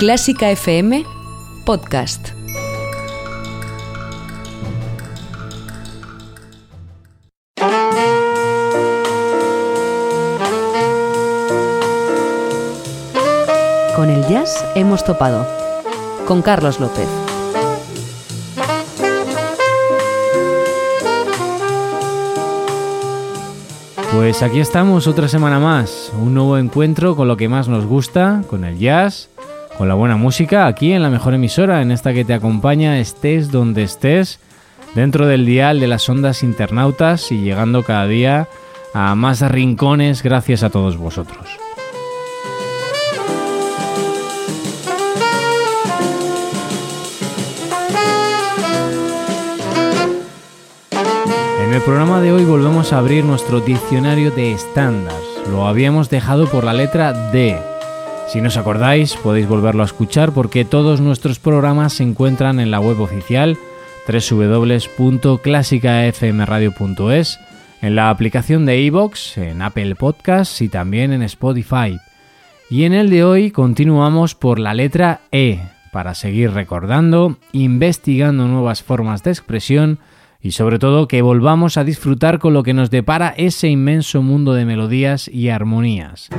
Clásica FM Podcast. Con el jazz hemos topado. Con Carlos López. Pues aquí estamos otra semana más, un nuevo encuentro con lo que más nos gusta, con el jazz, con la buena música, aquí en la mejor emisora, en esta que te acompaña estés donde estés, dentro del dial de las ondas internautas y llegando cada día a más rincones gracias a todos vosotros. En el programa de hoy volvemos a abrir nuestro diccionario de estándares. Lo habíamos dejado por la letra D. Si no os acordáis, podéis volverlo a escuchar porque todos nuestros programas se encuentran en la web oficial www.clásicafmradio.es, en la aplicación de iVoox, en Apple Podcasts y también en Spotify. Y en el de hoy continuamos por la letra E, para seguir recordando, investigando nuevas formas de expresión y sobre todo que volvamos a disfrutar con lo que nos depara ese inmenso mundo de melodías y armonías.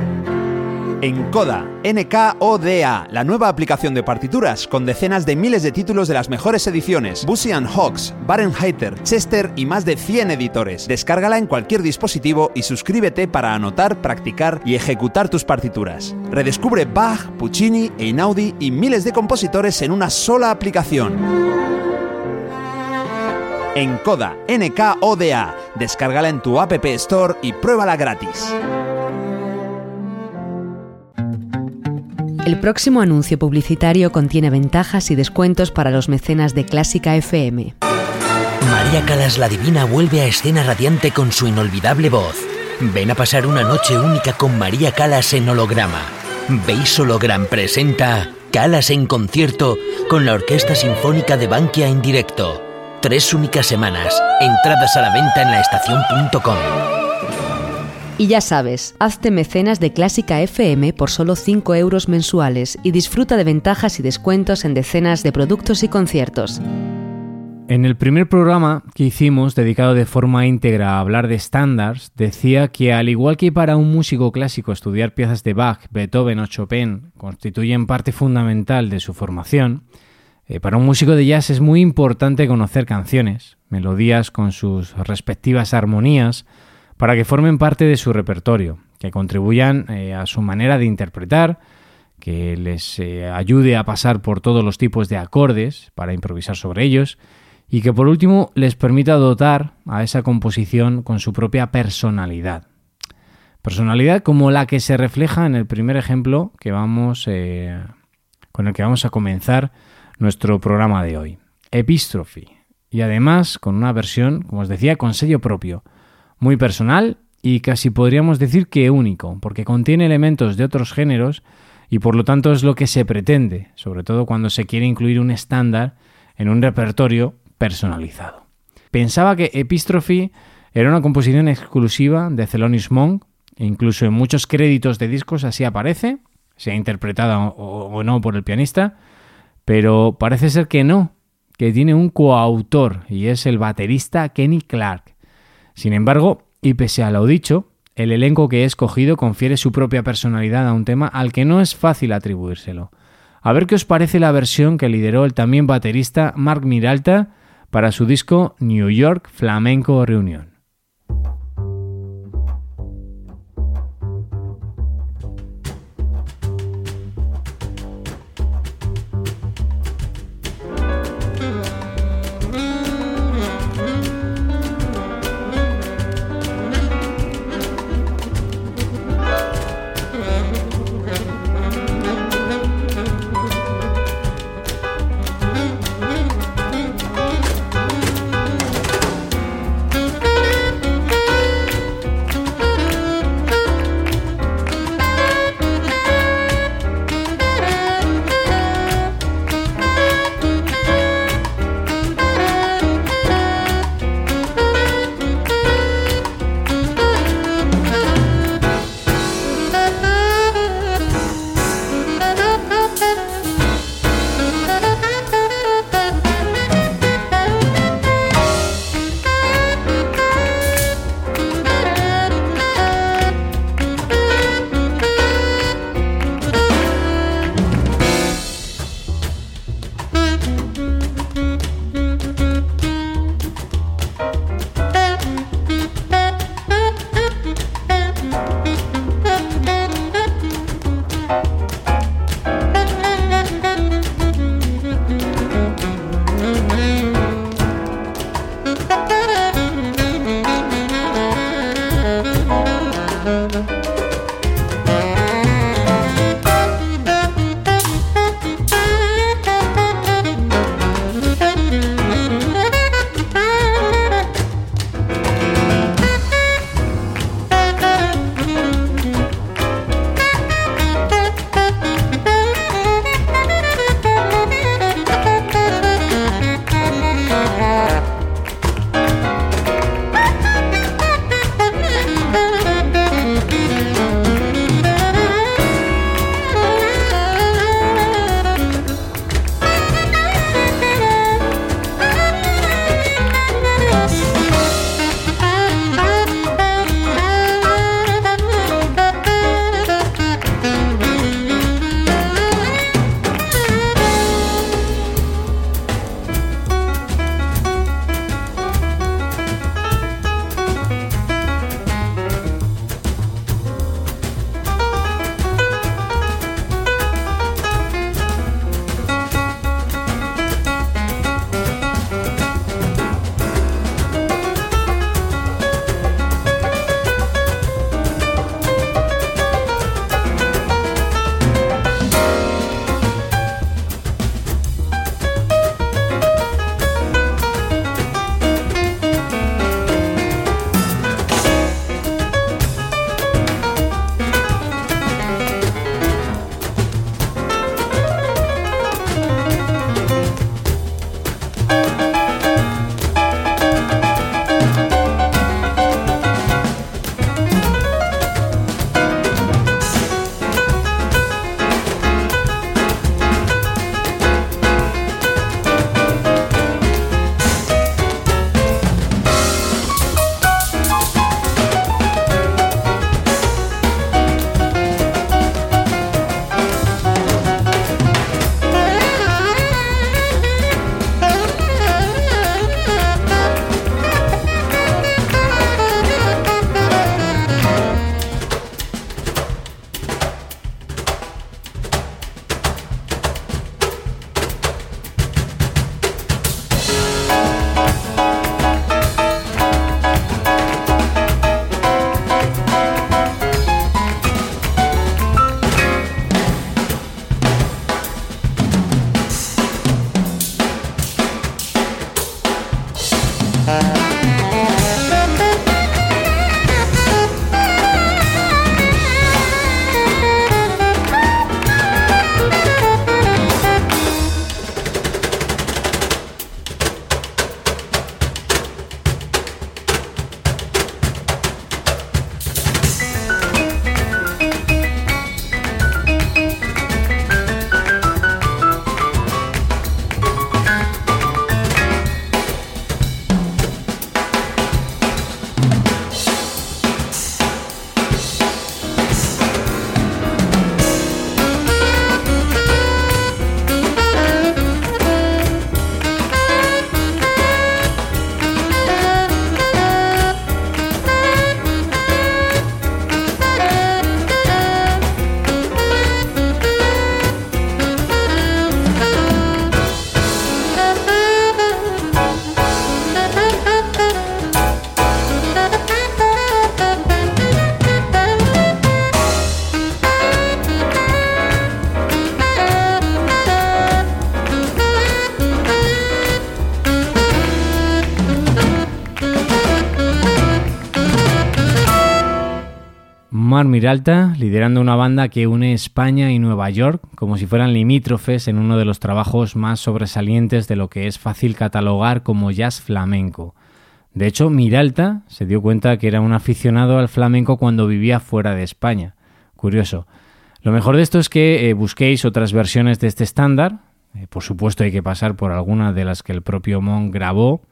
Encoda, NKODA, la nueva aplicación de partituras con decenas de miles de títulos de las mejores ediciones, Busy Hawks, Barenheiter, Chester y más de 100 editores. Descárgala en cualquier dispositivo y suscríbete para anotar, practicar y ejecutar tus partituras. Redescubre Bach, Puccini, Einaudi y miles de compositores en una sola aplicación. Encoda, NKODA. Descárgala en tu App Store y pruébala gratis. El próximo anuncio publicitario contiene ventajas y descuentos para los mecenas de Clásica FM. María Calas la Divina vuelve a escena radiante con su inolvidable voz. Ven a pasar una noche única con María Calas en holograma. Veis Hologram presenta Calas en concierto con la Orquesta Sinfónica de Bankia en directo. Tres únicas semanas. Entradas a la venta en laestacion.com. Y ya sabes, hazte mecenas de Clásica FM por solo 5 euros mensuales y disfruta de ventajas y descuentos en decenas de productos y conciertos. En el primer programa que hicimos, dedicado de forma íntegra a hablar de estándares, decía que al igual que para un músico clásico estudiar piezas de Bach, Beethoven o Chopin constituyen parte fundamental de su formación, eh, para un músico de jazz es muy importante conocer canciones, melodías con sus respectivas armonías, para que formen parte de su repertorio, que contribuyan eh, a su manera de interpretar, que les eh, ayude a pasar por todos los tipos de acordes para improvisar sobre ellos y que por último les permita dotar a esa composición con su propia personalidad. Personalidad como la que se refleja en el primer ejemplo que vamos, eh, con el que vamos a comenzar nuestro programa de hoy. Epistrophy. Y además con una versión, como os decía, con sello propio muy personal y casi podríamos decir que único, porque contiene elementos de otros géneros y por lo tanto es lo que se pretende, sobre todo cuando se quiere incluir un estándar en un repertorio personalizado. Pensaba que Epistrophy era una composición exclusiva de Thelonious Monk, e incluso en muchos créditos de discos así aparece, sea interpretada o, no por el pianista, pero parece ser que no, que tiene un coautor y es el baterista Kenny Clark. Sin embargo, y pese a lo dicho, el elenco que he escogido confiere su propia personalidad a un tema al que no es fácil atribuírselo. A ver qué os parece la versión que lideró el también baterista Mark Miralta para su disco New York Flamenco Reunion. Omar Miralta, liderando una banda que une España y Nueva York como si fueran limítrofes en uno de los trabajos más sobresalientes de lo que es fácil catalogar como jazz flamenco. De hecho, Miralta se dio cuenta que era un aficionado al flamenco cuando vivía fuera de España. Curioso. Lo mejor de esto es que eh, busquéis otras versiones de este estándar. Eh, por supuesto hay que pasar por alguna de las que el propio Mon grabó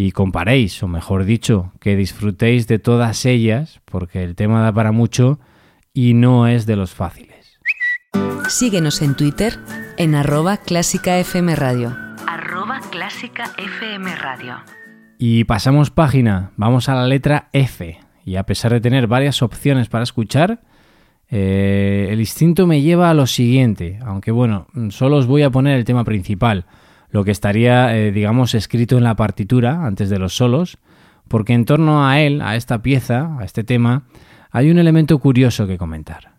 y comparéis, o mejor dicho, que disfrutéis de todas ellas, porque el tema da para mucho y no es de los fáciles. Síguenos en Twitter en arroba clásica FM Radio. Arroba clásica FM Radio. Y pasamos página, vamos a la letra F. Y a pesar de tener varias opciones para escuchar, eh, el instinto me lleva a lo siguiente, aunque bueno, solo os voy a poner el tema principal, lo que estaría, eh, digamos, escrito en la partitura antes de los solos, porque en torno a él, a esta pieza, a este tema, hay un elemento curioso que comentar.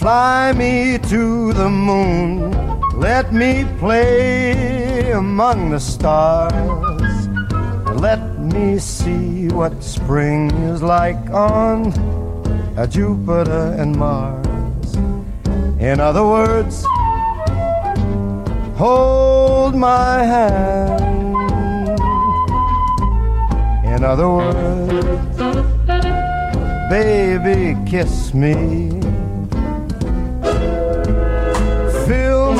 Fly me to the moon, let me play among the stars. Let me see what spring is like on a Jupiter and Mars. In other words, hold my hand. In other words, baby, kiss me.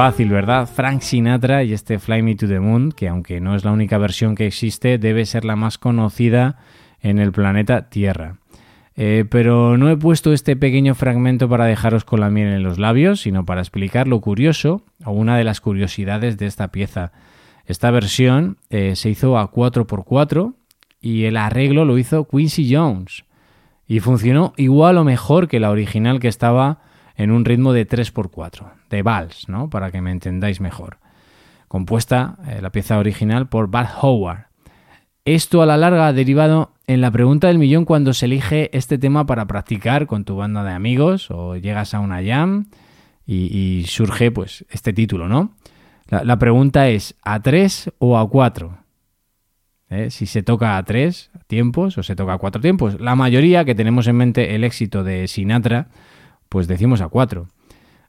Fácil, ¿verdad? Frank Sinatra y este Fly Me to the Moon, que aunque no es la única versión que existe, debe ser la más conocida en el planeta Tierra. Eh, pero no he puesto este pequeño fragmento para dejaros con la miel en los labios, sino para explicar lo curioso o una de las curiosidades de esta pieza. Esta versión eh, se hizo a 4x4 y el arreglo lo hizo Quincy Jones. Y funcionó igual o mejor que la original que estaba en un ritmo de 3x4, de vals, ¿no? Para que me entendáis mejor. Compuesta eh, la pieza original por Bud Howard. Esto a la larga ha derivado en la pregunta del millón cuando se elige este tema para practicar con tu banda de amigos o llegas a una jam y, surge pues este título, ¿no? La, pregunta es ¿a 3 o a 4? ¿Eh? Si se toca a 3 tiempos o se toca a 4 tiempos. La mayoría que tenemos en mente el éxito de Sinatra pues decimos a 4.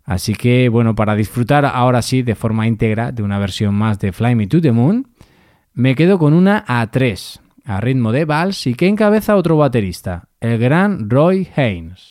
Así que bueno, para disfrutar ahora sí de forma íntegra de una versión más de Fly Me to the Moon, me quedo con una a 3, a ritmo de vals y que encabeza otro baterista, el gran Roy Haynes.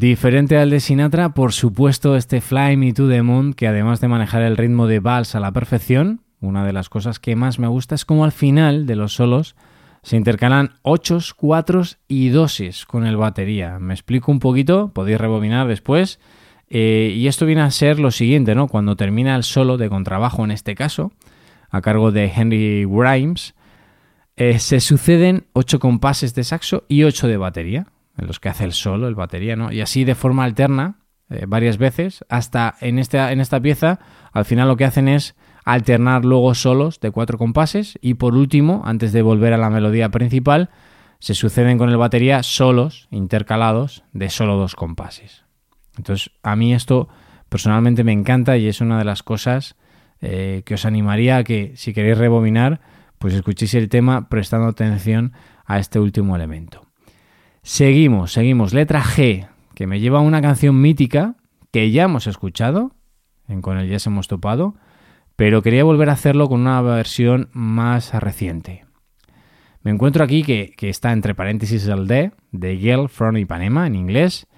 Diferente al de Sinatra, por supuesto, este Fly Me to the Moon, que además de manejar el ritmo de vals a la perfección, una de las cosas que más me gusta es como al final de los solos se intercalan ochos, cuatros y doses con el batería. Me explico un poquito, podéis rebobinar después. Eh, y esto viene a ser lo siguiente, ¿no? Cuando termina el solo de contrabajo en este caso, a cargo de Henry Grimes, eh, se suceden ocho compases de saxo y ocho de batería, en los que hace el solo, el batería, ¿no? Y así de forma alterna, eh, varias veces, hasta en esta, en esta pieza, al final lo que hacen es alternar luego solos de cuatro compases y por último, antes de volver a la melodía principal, se suceden con el batería solos intercalados de solo dos compases. Entonces, a mí esto personalmente me encanta y es una de las cosas eh, que os animaría a que si queréis rebobinar, pues escuchéis el tema prestando atención a este último elemento. Seguimos, seguimos. Letra G, que me lleva a una canción mítica que ya hemos escuchado, en Con el Jazz hemos topado, pero quería volver a hacerlo con una versión más reciente. Me encuentro aquí que, está entre paréntesis el D, de Girl from Ipanema en inglés,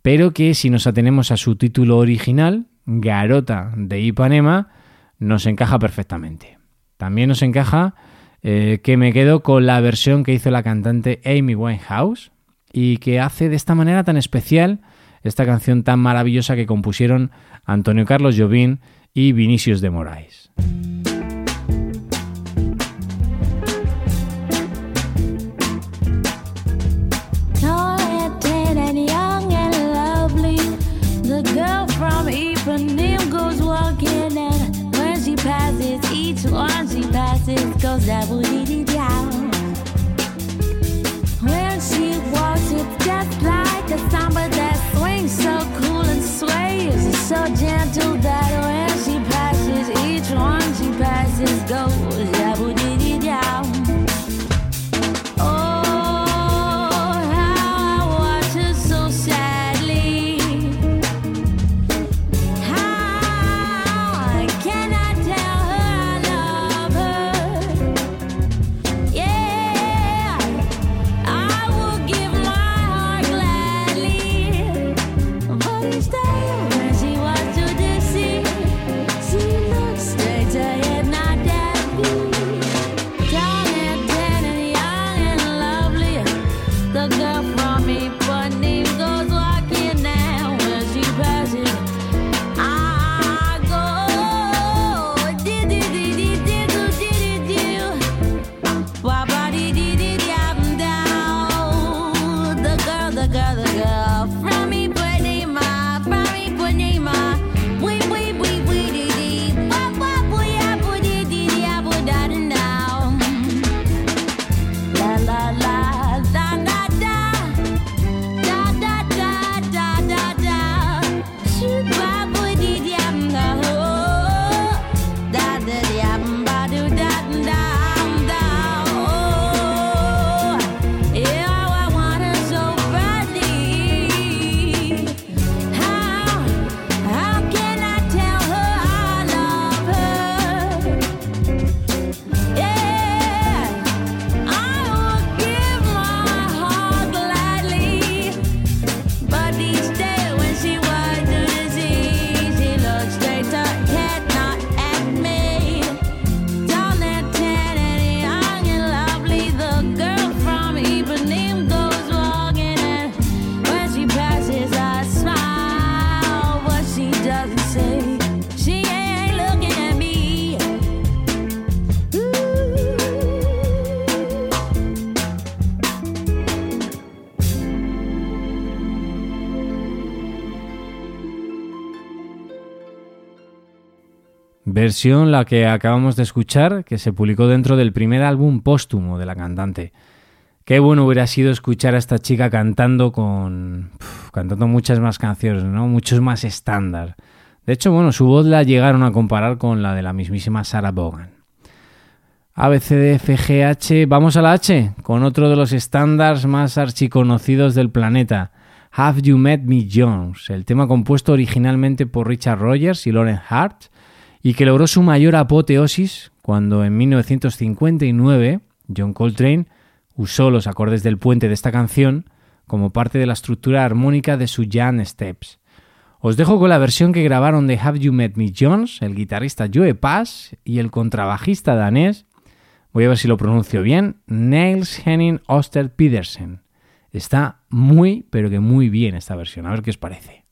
pero que si nos atenemos a su título original, Garota de Ipanema, nos encaja perfectamente. También nos encaja eh, que me quedo con la versión que hizo la cantante Amy Winehouse y que hace de esta manera tan especial esta canción tan maravillosa que compusieron Antonio Carlos Jobim y Vinicius de Moraes. Gentle Versión la que acabamos de escuchar, que se publicó dentro del primer álbum póstumo de la cantante. Qué bueno hubiera sido escuchar a esta chica cantando con. cantando muchas más canciones, ¿no? Muchos más estándar. De hecho, bueno, su voz la llegaron a comparar con la de la mismísima Sarah Vaughan. ABCDFGH, vamos a la H, con otro de los estándares más archiconocidos del planeta. Have You Met Me Jones, el tema compuesto originalmente por Richard Rogers y Lauren Hart y que logró su mayor apoteosis cuando en 1959 John Coltrane usó los acordes del puente de esta canción como parte de la estructura armónica de su Jan Steps. Os dejo con la versión que grabaron de Have You Met Me Jones, el guitarrista Joe Pass y el contrabajista danés, voy a ver si lo pronuncio bien, Niels Henning Oster Pedersen. Está muy, pero que muy bien esta versión, a ver qué os parece.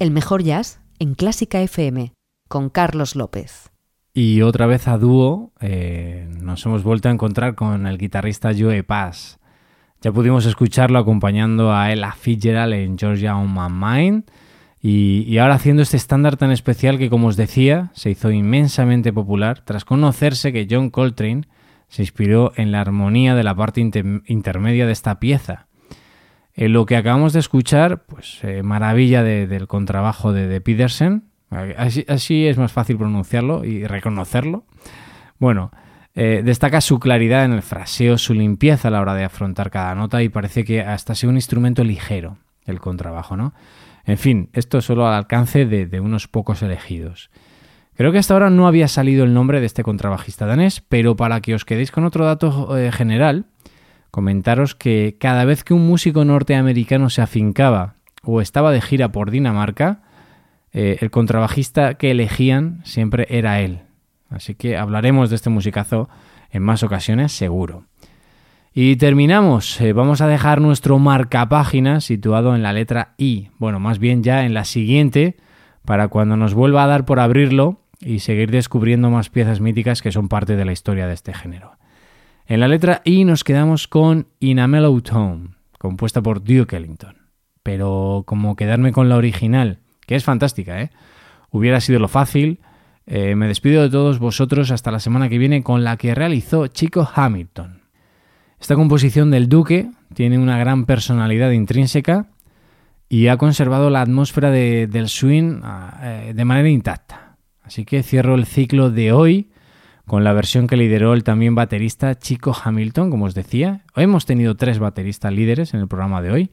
El mejor jazz en Clásica FM con Carlos López. Y otra vez a dúo eh, nos hemos vuelto a encontrar con el guitarrista Joe Paz. Ya pudimos escucharlo acompañando a Ella Fitzgerald en Georgia on My Mind y, y ahora haciendo este estándar tan especial que, como os decía, se hizo inmensamente popular tras conocerse que John Coltrane se inspiró en la armonía de la parte intermedia de esta pieza. En lo que acabamos de escuchar, pues eh, maravilla del contrabajo de, de Peterson, así, es más fácil pronunciarlo y reconocerlo. Bueno, eh, destaca su claridad en el fraseo, su limpieza a la hora de afrontar cada nota y parece que hasta sea un instrumento ligero el contrabajo, ¿no? En fin, esto solo al alcance de unos pocos elegidos. Creo que hasta ahora no había salido el nombre de este contrabajista danés, pero para que os quedéis con otro dato eh, general, comentaros que cada vez que un músico norteamericano se afincaba o estaba de gira por Dinamarca, eh, el contrabajista que elegían siempre era él. Así que hablaremos de este musicazo en más ocasiones, seguro. Y terminamos. Eh, vamos a dejar nuestro marcapágina situado en la letra I. Bueno, más bien ya en la siguiente, para cuando nos vuelva a dar por abrirlo, y seguir descubriendo más piezas míticas que son parte de la historia de este género. En la letra I nos quedamos con In a Mellow Tone, compuesta por Duke Ellington. Pero como quedarme con la original, que es fantástica, ¿eh? Hubiera sido lo fácil. Eh, me despido de todos vosotros hasta la semana que viene con la que realizó Chico Hamilton. Esta composición del Duque tiene una gran personalidad intrínseca y ha conservado la atmósfera del swing ah, eh, de manera intacta. Así que cierro el ciclo de hoy con la versión que lideró el también baterista Chico Hamilton, como os decía. Hemos tenido tres bateristas líderes en el programa de hoy.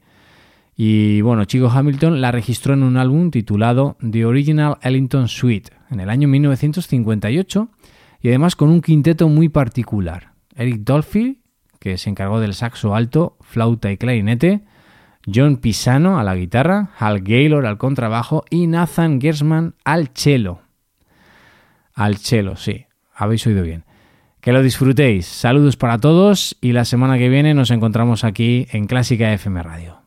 Y bueno, Chico Hamilton la registró en un álbum titulado The Original Ellington Suite en el año 1958 y además con un quinteto muy particular. Eric Dolphy, que se encargó del saxo alto, flauta y clarinete, John Pisano a la guitarra, Hal Gaylor al contrabajo y Nathan Gersman al cello al chelo, sí, habéis oído bien. Que lo disfrutéis. Saludos para todos y la semana que viene nos encontramos aquí en Clásica FM Radio.